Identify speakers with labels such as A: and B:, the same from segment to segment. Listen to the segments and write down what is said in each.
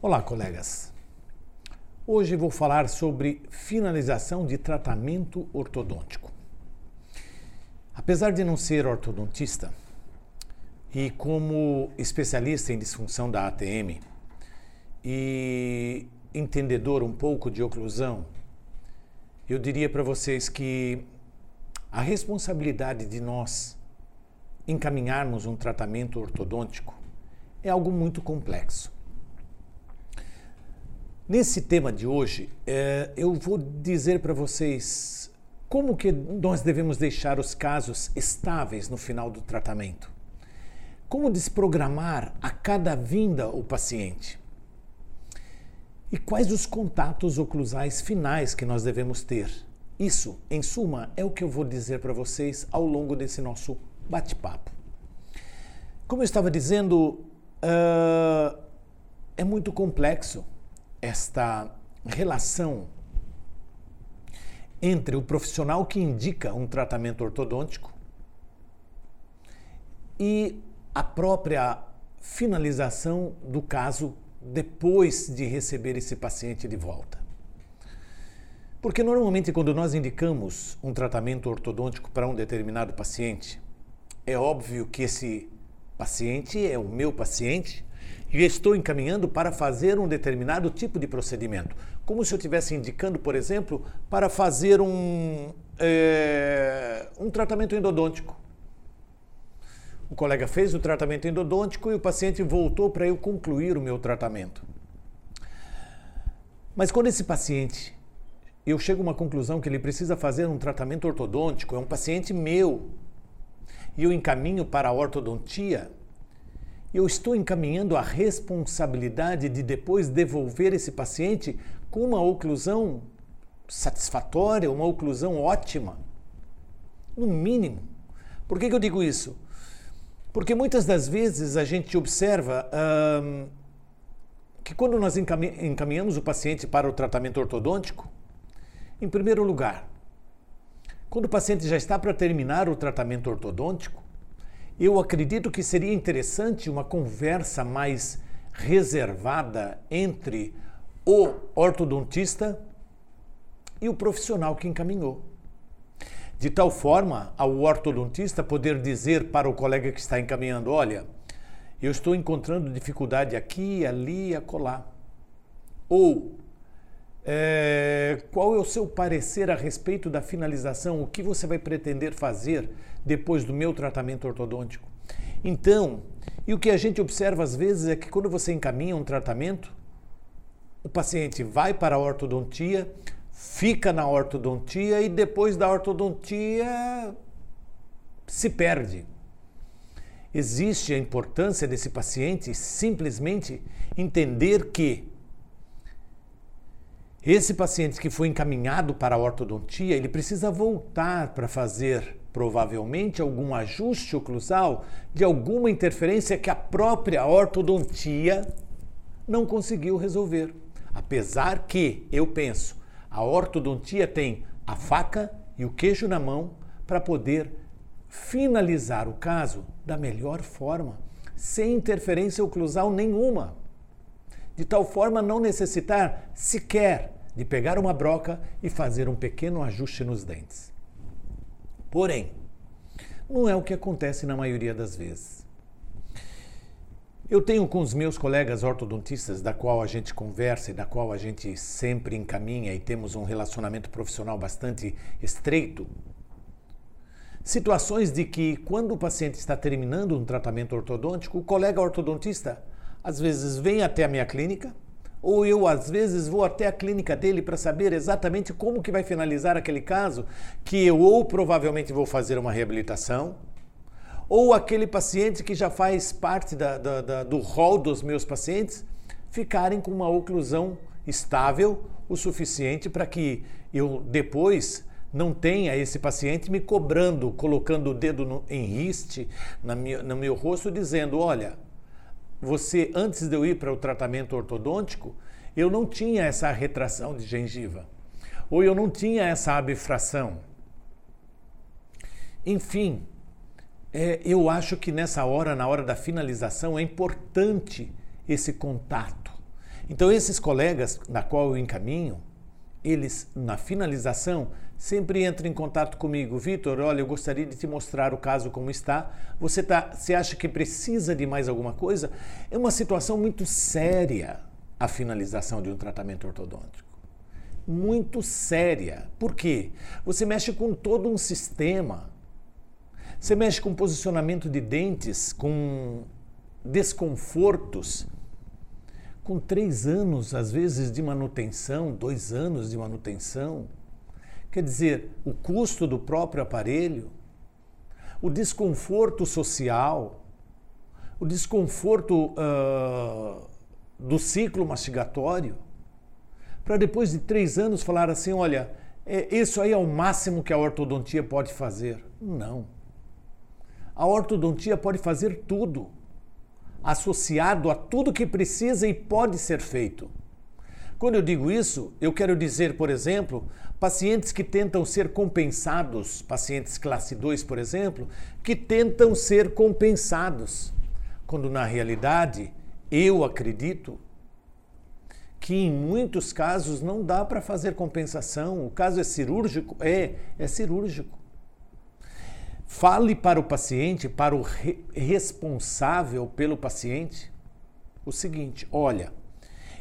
A: Olá, colegas. Hoje vou falar sobre finalização de tratamento ortodôntico. Apesar de não ser ortodontista e como especialista em disfunção da ATM e entendedor um pouco de oclusão, eu diria para vocês que a responsabilidade de nós encaminharmos um tratamento ortodôntico é algo muito complexo. Nesse tema de hoje, é, eu vou dizer para vocês como que nós devemos deixar os casos estáveis no final do tratamento. Como desprogramar a cada vinda o paciente. E quais os contatos oclusais finais que nós devemos ter. Isso, em suma, é o que eu vou dizer para vocês ao longo desse nosso bate-papo. Como eu estava dizendo, uh, é muito complexo esta relação entre o profissional que indica um tratamento ortodôntico e a própria finalização do caso depois de receber esse paciente de volta. Porque normalmente quando nós indicamos um tratamento ortodôntico para um determinado paciente, é óbvio que esse paciente é o meu paciente e estou encaminhando para fazer um determinado tipo de procedimento. Como se eu estivesse indicando, por exemplo, para fazer um, é, um tratamento endodôntico. O colega fez o tratamento endodôntico e o paciente voltou para eu concluir o meu tratamento. Mas quando esse paciente, eu chego a uma conclusão que ele precisa fazer um tratamento ortodôntico, é um paciente meu, e eu encaminho para a ortodontia, eu estou encaminhando a responsabilidade de depois devolver esse paciente com uma oclusão satisfatória, uma oclusão ótima. No mínimo. Por que, que eu digo isso? Porque muitas das vezes a gente observa hum, que quando nós encaminhamos o paciente para o tratamento ortodôntico, em primeiro lugar, quando o paciente já está para terminar o tratamento ortodôntico, eu acredito que seria interessante uma conversa mais reservada entre o ortodontista e o profissional que encaminhou. De tal forma, ao ortodontista poder dizer para o colega que está encaminhando: olha, eu estou encontrando dificuldade aqui, ali acolá. Ou é, qual é o seu parecer a respeito da finalização? O que você vai pretender fazer depois do meu tratamento ortodôntico? Então, e o que a gente observa às vezes é que quando você encaminha um tratamento, o paciente vai para a ortodontia, fica na ortodontia e depois da ortodontia se perde. Existe a importância desse paciente simplesmente entender que esse paciente que foi encaminhado para a ortodontia, ele precisa voltar para fazer provavelmente algum ajuste oclusal de alguma interferência que a própria ortodontia não conseguiu resolver. Apesar que, eu penso, a ortodontia tem a faca e o queijo na mão para poder finalizar o caso da melhor forma, sem interferência oclusal nenhuma de tal forma não necessitar sequer de pegar uma broca e fazer um pequeno ajuste nos dentes. Porém, não é o que acontece na maioria das vezes. Eu tenho com os meus colegas ortodontistas, da qual a gente conversa e da qual a gente sempre encaminha e temos um relacionamento profissional bastante estreito, situações de que, quando o paciente está terminando um tratamento ortodôntico, o colega ortodontista às vezes vem até a minha clínica, ou eu às vezes vou até a clínica dele para saber exatamente como que vai finalizar aquele caso, que eu ou provavelmente vou fazer uma reabilitação, ou aquele paciente que já faz parte da, da, da, do rol dos meus pacientes ficarem com uma oclusão estável o suficiente para que eu depois não tenha esse paciente me cobrando, colocando o dedo no, em riste na minha, no meu rosto, dizendo: olha, você, antes de eu ir para o tratamento ortodôntico, eu não tinha essa retração de gengiva, ou eu não tinha essa abfração. Enfim, é, eu acho que nessa hora, na hora da finalização, é importante esse contato. Então, esses colegas na qual eu encaminho, eles, na finalização, sempre entram em contato comigo. Vitor, olha, eu gostaria de te mostrar o caso como está. Você, tá, você acha que precisa de mais alguma coisa? É uma situação muito séria a finalização de um tratamento ortodôntico. Muito séria. Por quê? Você mexe com todo um sistema. Você mexe com posicionamento de dentes, com desconfortos com três anos, às vezes, de manutenção, dois anos de manutenção. Quer dizer, o custo do próprio aparelho, o desconforto social, o desconforto uh, do ciclo mastigatório, para depois de três anos falar assim: olha, é, isso aí é o máximo que a ortodontia pode fazer. Não. A ortodontia pode fazer tudo associado a tudo que precisa e pode ser feito. Quando eu digo isso, eu quero dizer, por exemplo, pacientes que tentam ser compensados, pacientes classe 2, por exemplo, que tentam ser compensados, quando na realidade eu acredito que em muitos casos não dá para fazer compensação. O caso é cirúrgico? É, é cirúrgico. Fale para o paciente, para o re responsável pelo paciente, o seguinte: olha,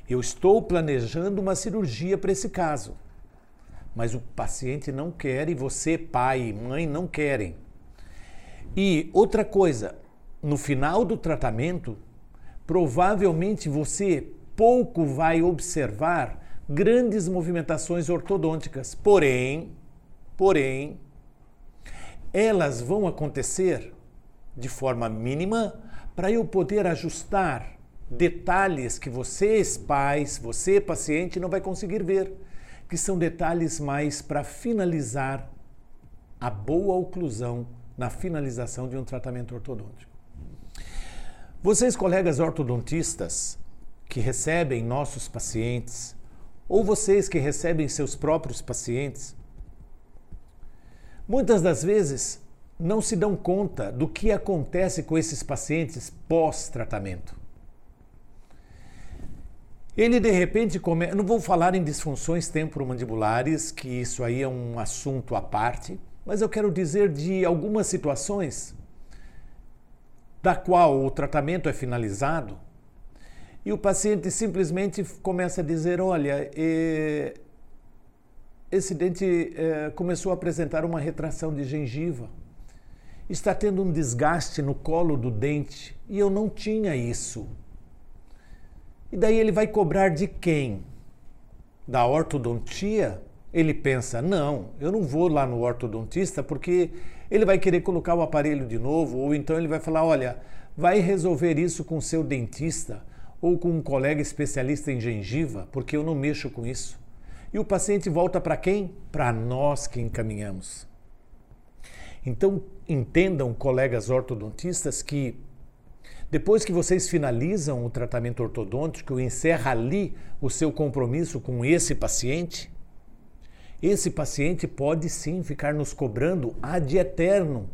A: eu estou planejando uma cirurgia para esse caso, mas o paciente não quer e você, pai e mãe, não querem. E outra coisa, no final do tratamento, provavelmente você pouco vai observar grandes movimentações ortodônticas. Porém, porém, elas vão acontecer de forma mínima para eu poder ajustar detalhes que vocês, pais, você, paciente, não vai conseguir ver, que são detalhes mais para finalizar a boa oclusão na finalização de um tratamento ortodôntico. Vocês, colegas ortodontistas, que recebem nossos pacientes, ou vocês que recebem seus próprios pacientes, Muitas das vezes não se dão conta do que acontece com esses pacientes pós-tratamento. Ele de repente começa. Não vou falar em disfunções temporomandibulares, que isso aí é um assunto à parte, mas eu quero dizer de algumas situações da qual o tratamento é finalizado e o paciente simplesmente começa a dizer: Olha, eh, esse dente é, começou a apresentar uma retração de gengiva. Está tendo um desgaste no colo do dente e eu não tinha isso. E daí ele vai cobrar de quem? Da ortodontia? Ele pensa: não, eu não vou lá no ortodontista porque ele vai querer colocar o aparelho de novo, ou então ele vai falar: olha, vai resolver isso com seu dentista ou com um colega especialista em gengiva, porque eu não mexo com isso. E o paciente volta para quem? Para nós que encaminhamos. Então, entendam, colegas ortodontistas, que depois que vocês finalizam o tratamento ortodôntico encerra ali o seu compromisso com esse paciente, esse paciente pode sim ficar nos cobrando ad eterno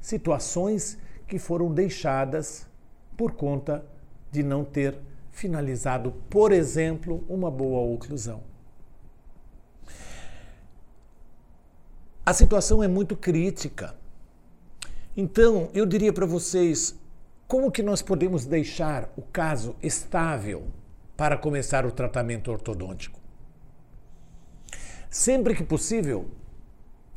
A: situações que foram deixadas por conta de não ter finalizado, por exemplo, uma boa oclusão. A situação é muito crítica. Então, eu diria para vocês, como que nós podemos deixar o caso estável para começar o tratamento ortodôntico? Sempre que possível,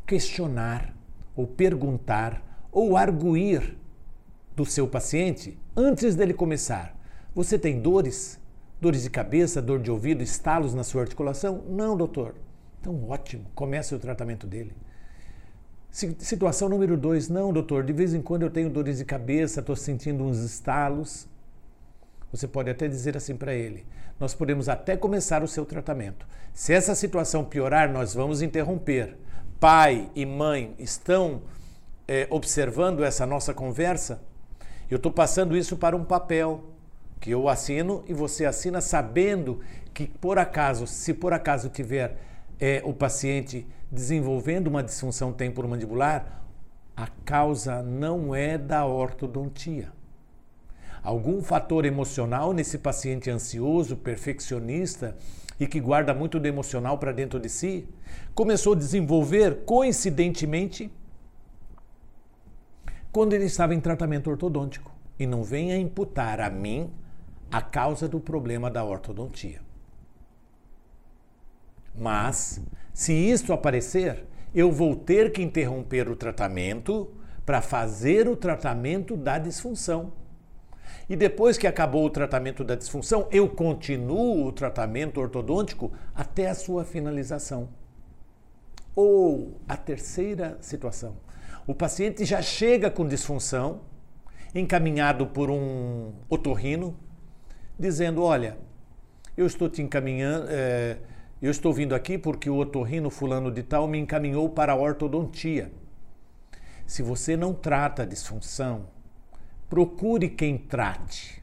A: questionar ou perguntar ou arguir do seu paciente antes dele começar. Você tem dores? Dores de cabeça, dor de ouvido, estalos na sua articulação? Não, doutor. Então, ótimo, comece o tratamento dele. Situação número dois, não, doutor, de vez em quando eu tenho dores de cabeça, estou sentindo uns estalos. Você pode até dizer assim para ele: nós podemos até começar o seu tratamento. Se essa situação piorar, nós vamos interromper. Pai e mãe estão é, observando essa nossa conversa? Eu estou passando isso para um papel que eu assino e você assina sabendo que, por acaso, se por acaso tiver é, o paciente desenvolvendo uma disfunção temporomandibular, a causa não é da ortodontia. algum fator emocional nesse paciente ansioso, perfeccionista e que guarda muito do emocional para dentro de si, começou a desenvolver coincidentemente quando ele estava em tratamento ortodôntico. E não venha imputar a mim a causa do problema da ortodontia. Mas, se isso aparecer, eu vou ter que interromper o tratamento para fazer o tratamento da disfunção. E depois que acabou o tratamento da disfunção, eu continuo o tratamento ortodôntico até a sua finalização. Ou a terceira situação: o paciente já chega com disfunção, encaminhado por um otorrino, dizendo: Olha, eu estou te encaminhando, é, eu estou vindo aqui porque o otorrino fulano de tal me encaminhou para a ortodontia. Se você não trata a disfunção, procure quem trate.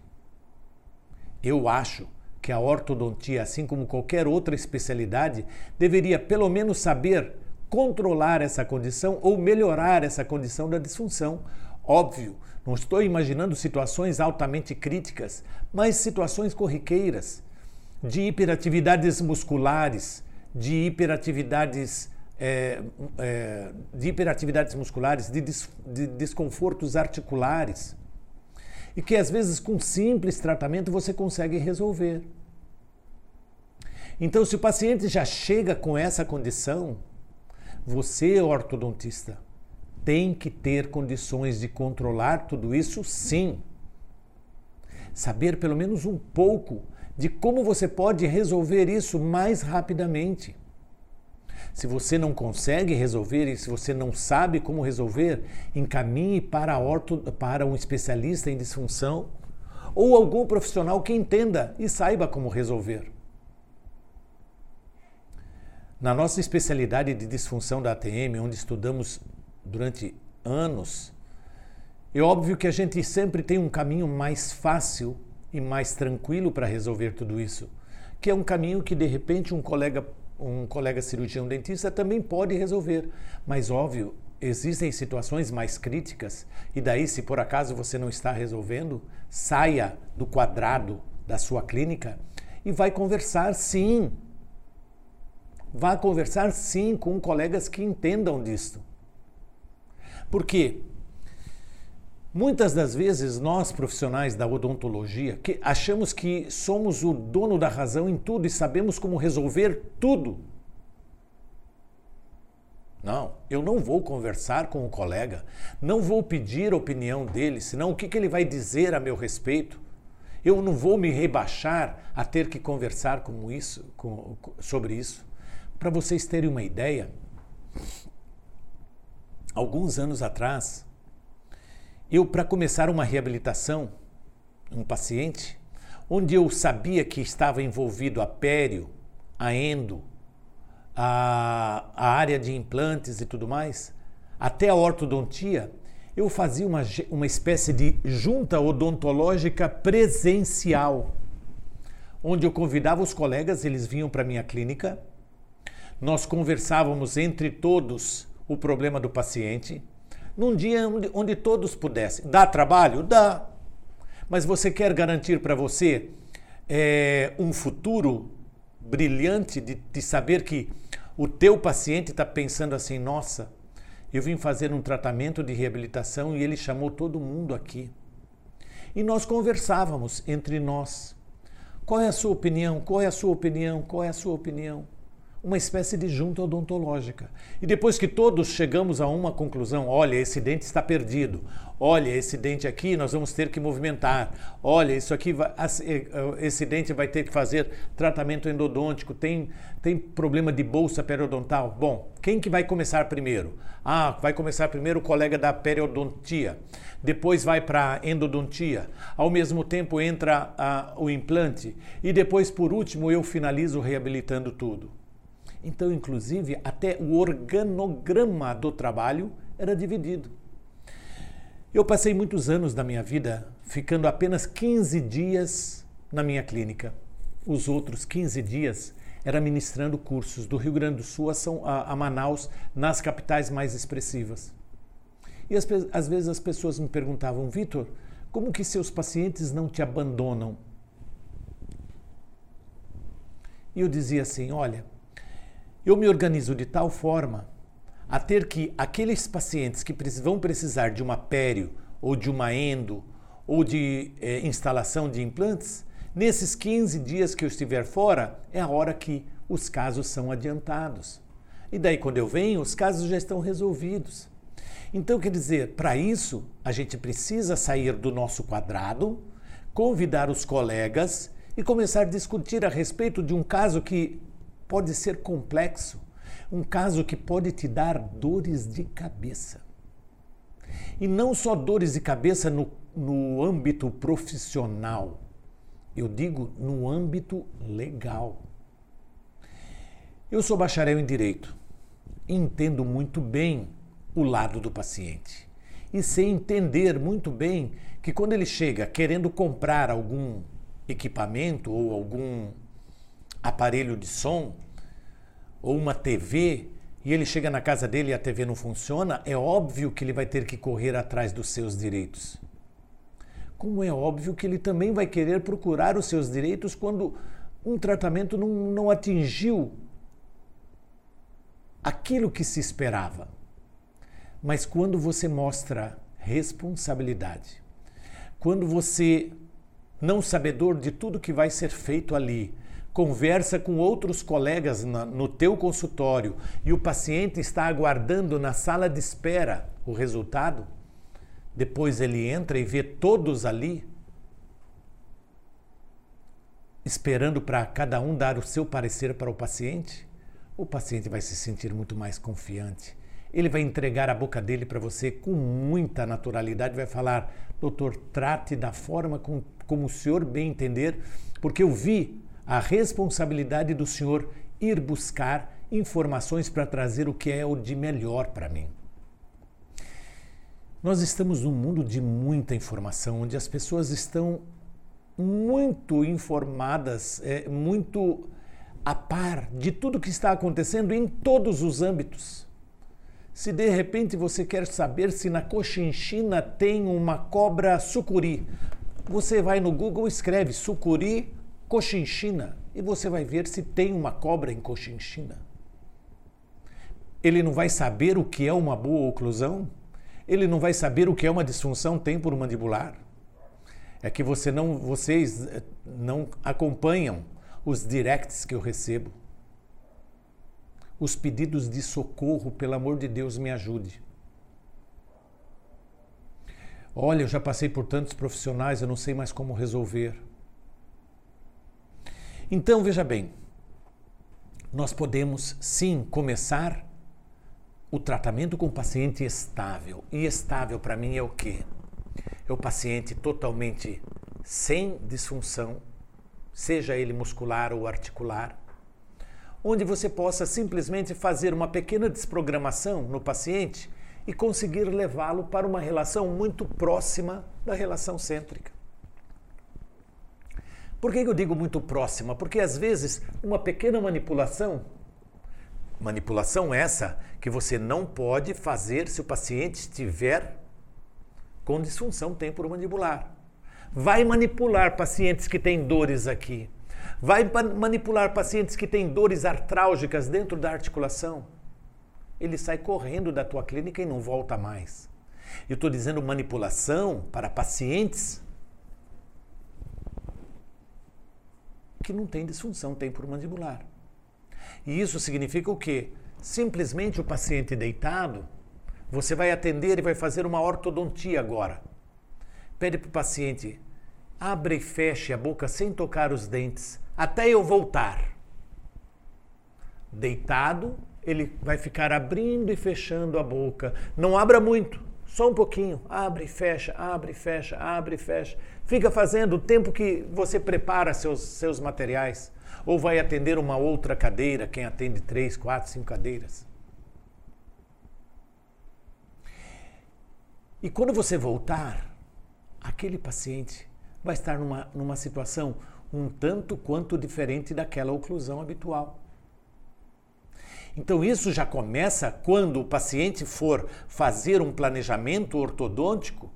A: Eu acho que a ortodontia, assim como qualquer outra especialidade, deveria pelo menos saber controlar essa condição ou melhorar essa condição da disfunção. Óbvio, não estou imaginando situações altamente críticas, mas situações corriqueiras de hiperatividades musculares, de hiperatividades é, é, de hiperatividades musculares, de, des, de desconfortos articulares e que às vezes com simples tratamento você consegue resolver. Então, se o paciente já chega com essa condição, você, ortodontista, tem que ter condições de controlar tudo isso, sim. Saber pelo menos um pouco de como você pode resolver isso mais rapidamente. Se você não consegue resolver e se você não sabe como resolver, encaminhe para, orto, para um especialista em disfunção ou algum profissional que entenda e saiba como resolver. Na nossa especialidade de disfunção da ATM, onde estudamos durante anos, é óbvio que a gente sempre tem um caminho mais fácil e mais tranquilo para resolver tudo isso, que é um caminho que de repente um colega um colega cirurgião dentista também pode resolver. Mas, óbvio, existem situações mais críticas, e daí, se por acaso você não está resolvendo, saia do quadrado da sua clínica e vai conversar sim. Vá conversar sim com colegas que entendam disto. Porque Muitas das vezes nós profissionais da odontologia que achamos que somos o dono da razão em tudo e sabemos como resolver tudo. Não, eu não vou conversar com o colega, não vou pedir a opinião dele, senão o que, que ele vai dizer a meu respeito? Eu não vou me rebaixar a ter que conversar com isso, com, sobre isso. Para vocês terem uma ideia, alguns anos atrás, eu, para começar uma reabilitação, um paciente, onde eu sabia que estava envolvido a pério, a endo, a, a área de implantes e tudo mais, até a ortodontia, eu fazia uma, uma espécie de junta odontológica presencial, onde eu convidava os colegas, eles vinham para minha clínica, nós conversávamos entre todos o problema do paciente, num dia onde, onde todos pudessem. Dá trabalho? Dá. Mas você quer garantir para você é, um futuro brilhante de, de saber que o teu paciente está pensando assim: nossa, eu vim fazer um tratamento de reabilitação e ele chamou todo mundo aqui. E nós conversávamos entre nós. Qual é a sua opinião? Qual é a sua opinião? Qual é a sua opinião? Uma espécie de junta odontológica. E depois que todos chegamos a uma conclusão, olha, esse dente está perdido, olha, esse dente aqui nós vamos ter que movimentar, olha, isso aqui, eh, esse dente vai ter que fazer tratamento endodôntico, tem, tem problema de bolsa periodontal. Bom, quem que vai começar primeiro? Ah, vai começar primeiro o colega da periodontia, depois vai para a endodontia, ao mesmo tempo entra a, o implante e depois, por último, eu finalizo reabilitando tudo. Então, inclusive, até o organograma do trabalho era dividido. Eu passei muitos anos da minha vida ficando apenas 15 dias na minha clínica. Os outros 15 dias era ministrando cursos do Rio Grande do Sul a, Manaus, nas capitais mais expressivas. E às vezes as pessoas me perguntavam, Vitor, Como que seus pacientes não te abandonam? E eu dizia assim: olha, eu me organizo de tal forma a ter que aqueles pacientes que vão precisar de uma pério ou de uma endo ou de é, instalação de implantes, nesses 15 dias que eu estiver fora, é a hora que os casos são adiantados. E daí, quando eu venho, os casos já estão resolvidos. Então, quer dizer, para isso, a gente precisa sair do nosso quadrado, convidar os colegas e começar a discutir a respeito de um caso que pode ser complexo, um caso que pode te dar dores de cabeça. E não só dores de cabeça no, no âmbito profissional, eu digo no âmbito legal. Eu sou bacharel em direito entendo muito bem o lado do paciente. E sei entender muito bem que quando ele chega querendo comprar algum equipamento ou algum aparelho de som ou uma TV e ele chega na casa dele e a TV não funciona, é óbvio que ele vai ter que correr atrás dos seus direitos. Como é óbvio que ele também vai querer procurar os seus direitos quando um tratamento não, não atingiu aquilo que se esperava. Mas quando você mostra responsabilidade, quando você, não sabedor de tudo que vai ser feito ali, conversa com outros colegas na, no teu consultório e o paciente está aguardando na sala de espera o resultado, depois ele entra e vê todos ali, esperando para cada um dar o seu parecer para o paciente, o paciente vai se sentir muito mais confiante. Ele vai entregar a boca dele para você com muita naturalidade, vai falar: doutor, trate da forma com, como o senhor bem entender, porque eu vi a responsabilidade do senhor ir buscar informações para trazer o que é o de melhor para mim. Nós estamos num mundo de muita informação, onde as pessoas estão muito informadas, é, muito a par de tudo que está acontecendo em todos os âmbitos. Se de repente você quer saber se na Cochinchina tem uma cobra sucuri, você vai no Google e escreve sucuri Cochinchina e você vai ver se tem uma cobra em Cochinchina. Ele não vai saber o que é uma boa oclusão? Ele não vai saber o que é uma disfunção temporomandibular? É que você não, vocês eh, não acompanham os directs que eu recebo os pedidos de socorro, pelo amor de Deus, me ajude. Olha, eu já passei por tantos profissionais, eu não sei mais como resolver. Então, veja bem, nós podemos sim começar o tratamento com o paciente estável. E estável para mim é o quê? É o paciente totalmente sem disfunção, seja ele muscular ou articular, onde você possa simplesmente fazer uma pequena desprogramação no paciente e conseguir levá-lo para uma relação muito próxima da relação cêntrica. Por que eu digo muito próxima? Porque às vezes uma pequena manipulação, manipulação essa que você não pode fazer se o paciente estiver com disfunção temporomandibular. Vai manipular pacientes que têm dores aqui, Vai manipular pacientes que têm dores artrálgicas dentro da articulação. Ele sai correndo da tua clínica e não volta mais. Eu estou dizendo manipulação para pacientes que não têm disfunção temporomandibular. E isso significa o quê? Simplesmente o paciente deitado, você vai atender e vai fazer uma ortodontia agora. Pede para o paciente, abre e feche a boca sem tocar os dentes até eu voltar. Deitado, ele vai ficar abrindo e fechando a boca. Não abra muito, só um pouquinho. Abre e fecha, abre e fecha, abre e fecha. Fica fazendo o tempo que você prepara seus, seus materiais. Ou vai atender uma outra cadeira, quem atende três, quatro, cinco cadeiras. E quando você voltar, aquele paciente vai estar numa, numa situação um tanto quanto diferente daquela oclusão habitual. Então, isso já começa quando o paciente for fazer um planejamento ortodôntico,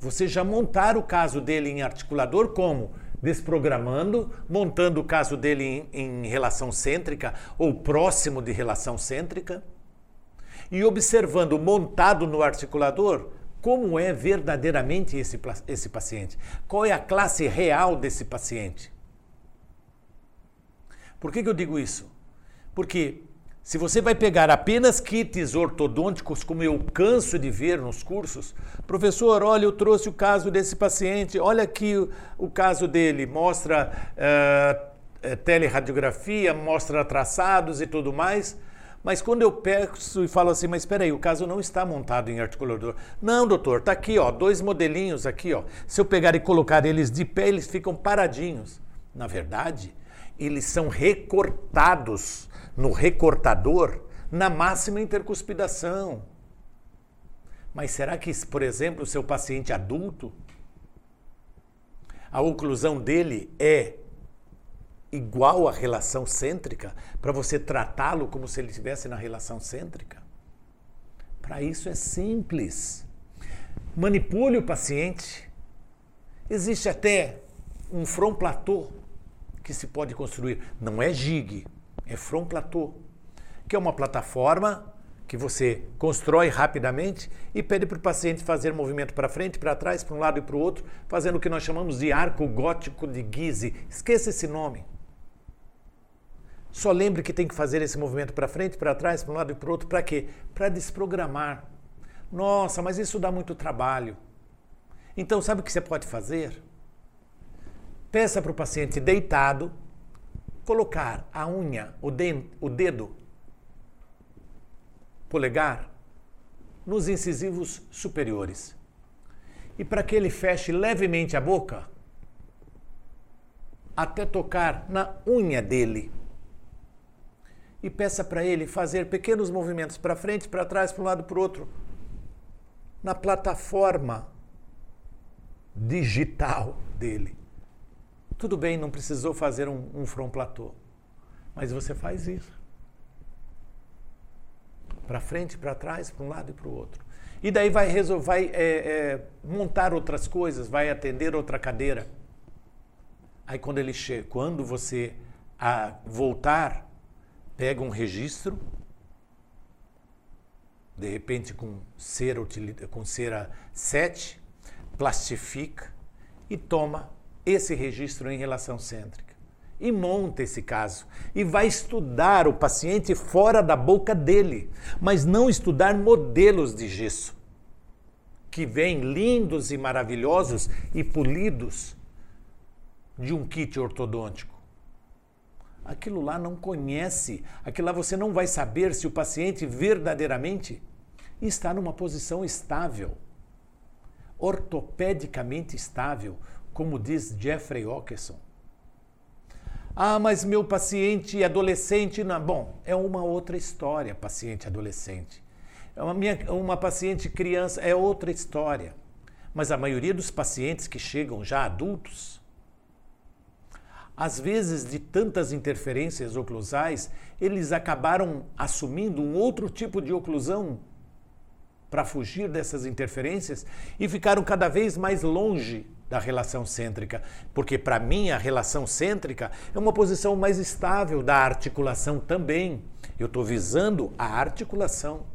A: Você já montar o caso dele em articulador como? desprogramando, montando o caso dele em, em, relação cêntrica ou próximo de relação cêntrica e observando montado no articulador como é verdadeiramente esse, esse paciente, qual é a classe real desse paciente. Por que, que eu digo isso? Porque se você vai pegar apenas kits ortodônticos, como eu canso de ver nos cursos, professor, olha, eu trouxe o caso desse paciente, olha aqui o, o caso dele, mostra uh, teleradiografia, mostra traçados e tudo mais. Mas quando eu peço e falo assim, mas espera aí, o caso não está montado em articulador. Não, doutor, tá aqui, ó, dois modelinhos aqui, ó. Se eu pegar e colocar eles de pé, eles ficam paradinhos. Na verdade, eles são recortados no recortador na máxima intercuspidação. Mas será que, por exemplo, o seu paciente adulto, a oclusão dele é igual à relação cêntrica para você tratá-lo como se ele estivesse na relação cêntrica? Para isso é simples. Manipule o paciente. Existe até um front platô que se pode construir. Não é gig, é front platô, que é uma plataforma que você constrói rapidamente e pede para o paciente fazer movimento para frente, para trás, para um lado e para o outro, fazendo o que nós chamamos de arco gótico de Guise. Esqueça esse nome. Só lembre que tem que fazer esse movimento para frente, para trás, para um lado e para o outro. Para quê? Para desprogramar. Nossa, mas isso dá muito trabalho. Então, sabe o que você pode fazer? Peça para o paciente deitado colocar a unha, o, o dedo polegar nos incisivos superiores. E para que ele feche levemente a boca, até tocar na unha dele. E peça para ele fazer pequenos movimentos para frente, para trás, para um lado, para o outro, na plataforma digital dele. Tudo bem, não precisou fazer um, um front platô, mas você faz isso. Para frente, para trás, para um lado e para o outro. E daí vai, resolver, vai é, é, montar outras coisas, vai atender outra cadeira. Aí quando ele chega, quando você a, voltar, pega um registro, de repente com cera, com cera 7, plastifica e toma esse registro em relação cêntrica. E monta esse caso. E vai estudar o paciente fora da boca dele, mas não estudar modelos de gesso, que vêm lindos e maravilhosos e polidos de um kit ortodôntico. Aquilo lá não conhece, aquilo lá você não vai saber se o paciente verdadeiramente está numa posição estável, ortopedicamente estável, como diz Jeffrey Ockerson. Ah, mas meu paciente adolescente. Não. Bom, é uma outra história, paciente adolescente. É uma, minha, uma paciente criança é outra história. Mas a maioria dos pacientes que chegam já adultos, às vezes de tantas interferências oclusais, eles acabaram assumindo um outro tipo de oclusão para fugir dessas interferências e ficaram cada vez mais longe da relação cêntrica, porque para mim a relação cêntrica é uma posição mais estável da articulação também. Eu estou visando a articulação.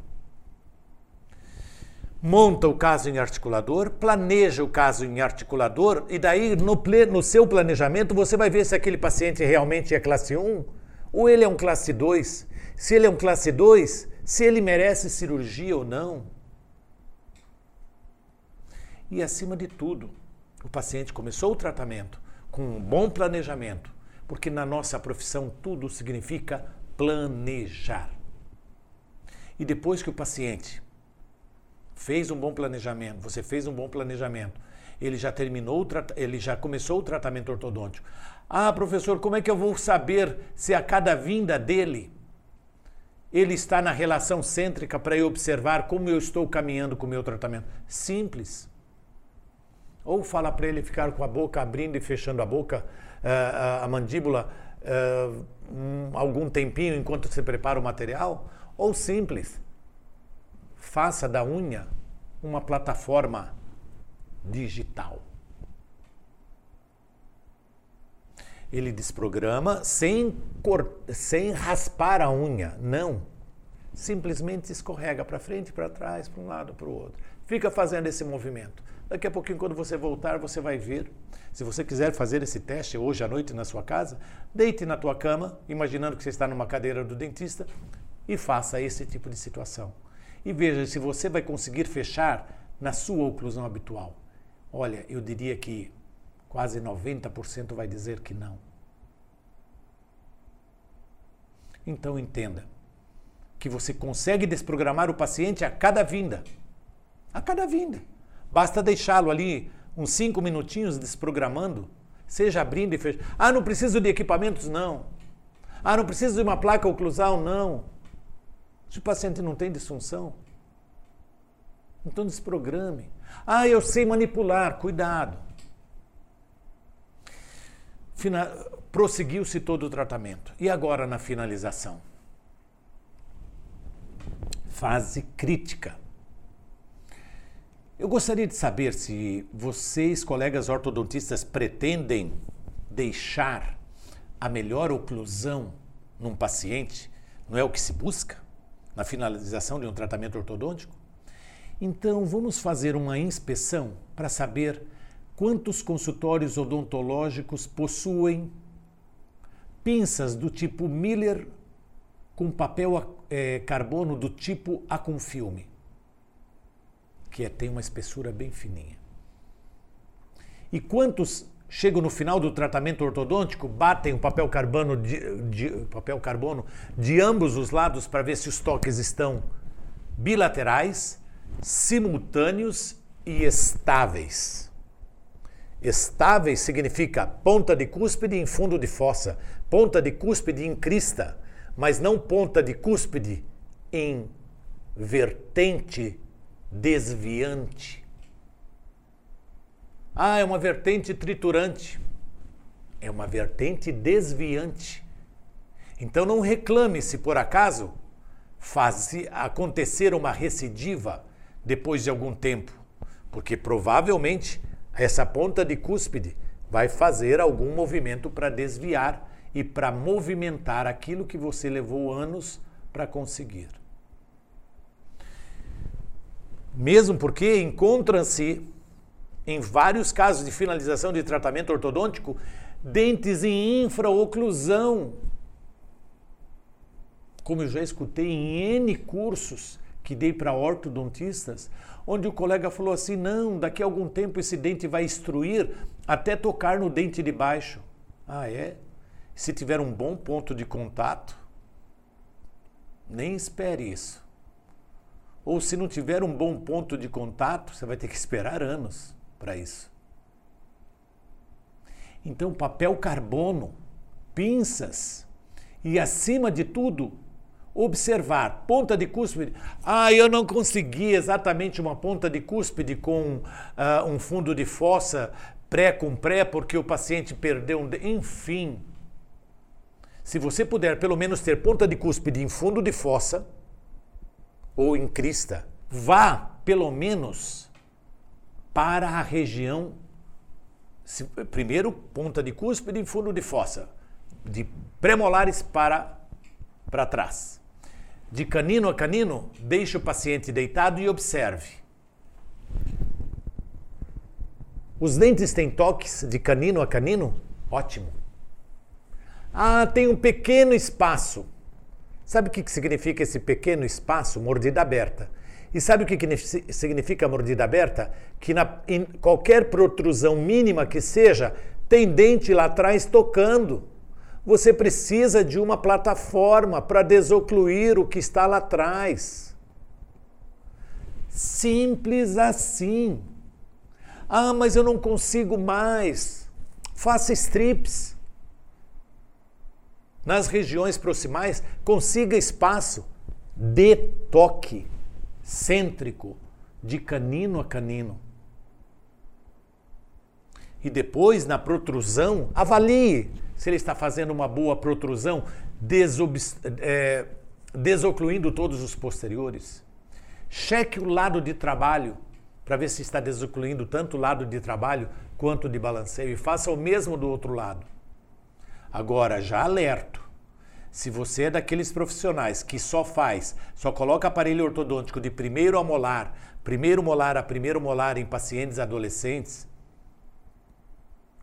A: Monta o caso em articulador, planeja o caso em articulador, e daí no, no seu planejamento você vai ver se aquele paciente realmente é classe 1 ou ele é um classe 2. Se ele é um classe 2, se ele merece cirurgia ou não. E acima de tudo, o paciente começou o tratamento com um bom planejamento, porque na nossa profissão tudo significa planejar. E depois que o paciente fez um bom planejamento, você fez um bom planejamento, ele já terminou, ele já começou o tratamento ortodôntico. Ah, professor, como é que eu vou saber se a cada vinda dele ele está na relação cêntrica para eu observar como eu estou caminhando com o meu tratamento? Simples. Ou fala para ele ficar com a boca abrindo e fechando a boca, uh, a mandíbula, um, algum tempinho enquanto você prepara o material. Ou simples, faça da unha uma plataforma digital. Ele desprograma sem, sem raspar a unha, não. Simplesmente escorrega para frente, para trás, para um lado, para o outro. Fica fazendo esse movimento. Daqui a pouquinho, quando você voltar, você vai ver. Se você quiser fazer esse teste hoje à noite na sua casa, deite na tua cama, imaginando que você está numa cadeira do dentista, e faça esse tipo de situação. E veja se você vai conseguir fechar na sua oclusão habitual. Olha, eu diria que quase 90% vai dizer que não. Então entenda que você consegue desprogramar o paciente a cada vinda. A cada vinda. Basta deixá-lo ali uns cinco minutinhos desprogramando, seja abrindo e fechando. Ah, não preciso de equipamentos? Não. Ah, não preciso de uma placa oclusal? Não. Se o paciente não tem disfunção, então desprograme. Ah, eu sei manipular, cuidado. Fina... Prosseguiu-se todo o tratamento. E agora na finalização? Fase crítica. Eu gostaria de saber se vocês, colegas ortodontistas, pretendem deixar a melhor oclusão num paciente, não é o que se busca na finalização de um tratamento ortodôntico? Então, vamos fazer uma inspeção para saber quantos consultórios odontológicos possuem pinças do tipo Miller com papel é, carbono do tipo A com filme que é, tem uma espessura bem fininha. E quantos chegam no final do tratamento ortodôntico, batem o papel carbono de, de papel carbono de ambos os lados para ver se os toques estão bilaterais, simultâneos e estáveis. Estáveis significa ponta de cúspide em fundo de fossa, ponta de cúspide em crista, mas não ponta de cúspide em vertente desviante. Ah, é uma vertente triturante. É uma vertente desviante. Então não reclame se por acaso faz acontecer uma recidiva depois de algum tempo, porque provavelmente essa ponta de cúspide vai fazer algum movimento para desviar e para movimentar aquilo que você levou anos para conseguir mesmo porque encontram-se, em vários casos de finalização de tratamento ortodôntico, dentes em infraoclusão. Como eu já escutei em N cursos que dei para ortodontistas, onde o colega falou assim: não, daqui a algum tempo esse dente vai instruir até tocar no dente de baixo. Ah, é? Se tiver um bom ponto de contato, nem espere isso. Ou se não tiver um bom ponto de contato, você vai ter que esperar anos para isso. Então, papel carbono, pinças e, acima de tudo, observar ponta de cúspide. Ah, eu não consegui exatamente uma ponta de cúspide com uh, um fundo de fossa pré com pré porque o paciente perdeu um. Enfim. Se você puder pelo menos ter ponta de cúspide em fundo de fossa, ou em crista, vá pelo menos para a região, primeiro ponta de cúspide e fundo de fossa, de premolares para, para trás. De canino a canino, deixe o paciente deitado e observe. Os dentes têm toques de canino a canino? Ótimo. Ah, tem um pequeno espaço. Sabe o que significa esse pequeno espaço, mordida aberta? E sabe o que significa mordida aberta? Que na, em qualquer protrusão mínima que seja, tem dente lá atrás tocando. Você precisa de uma plataforma para desocluir o que está lá atrás. Simples assim. Ah, mas eu não consigo mais. Faça strips nas regiões proximais, consiga espaço de toque cêntrico, de canino a canino. E depois, na protrusão, avalie se ele está fazendo uma boa protrusão, é, desocluindo todos os posteriores. Cheque o lado de trabalho para ver se está desocluindo tanto o lado de trabalho quanto de balanceio e faça o mesmo do outro lado. Agora, já alerto. Se você é daqueles profissionais que só faz, só coloca aparelho ortodôntico de primeiro a molar, primeiro molar a primeiro molar em pacientes adolescentes,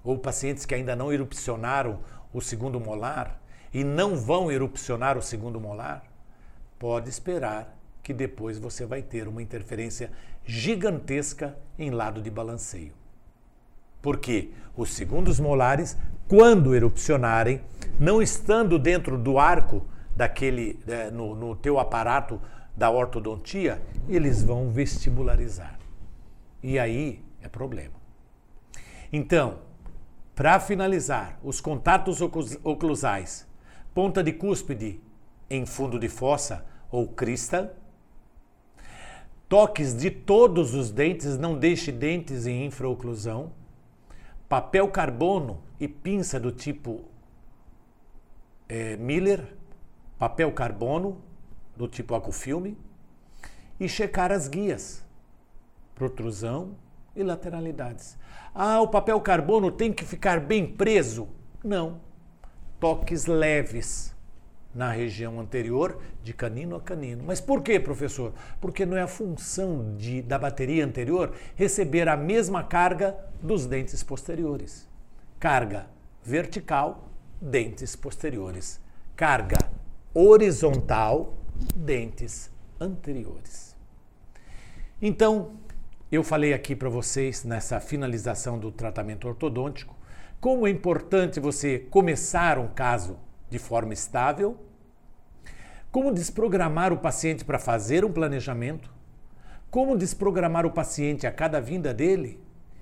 A: ou pacientes que ainda não erupcionaram o segundo molar e não vão erupcionar o segundo molar, pode esperar que depois você vai ter uma interferência gigantesca em lado de balanceio. Porque os segundos molares, quando erupcionarem, não estando dentro do arco daquele é, no, no teu aparato da ortodontia, eles vão vestibularizar. E aí é problema. Então, para finalizar, os contatos oclusais, ponta de cúspide em fundo de fossa ou crista, toques de todos os dentes, não deixe dentes em infraoclusão, papel carbono e pinça do tipo é, Miller, papel carbono do tipo acufilme e checar as guias, protrusão e lateralidades. Ah, o papel carbono tem que ficar bem preso? Não. Toques leves na região anterior, de canino a canino. Mas por quê, professor? Porque não é a função de, da bateria anterior receber a mesma carga dos dentes posteriores. Carga vertical, dentes posteriores. Carga horizontal, dentes anteriores. Então, eu falei aqui para vocês nessa finalização do tratamento ortodôntico como é importante você começar um caso de forma estável, como desprogramar o paciente para fazer um planejamento, como desprogramar o paciente a cada vinda dele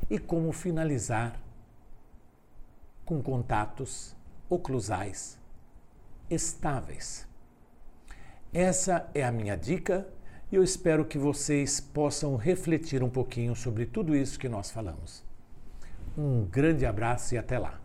A: e como finalizar com contatos oclusais estáveis. Essa é a minha dica e eu espero que vocês possam refletir um pouquinho sobre tudo isso que nós falamos. Um grande abraço e até lá!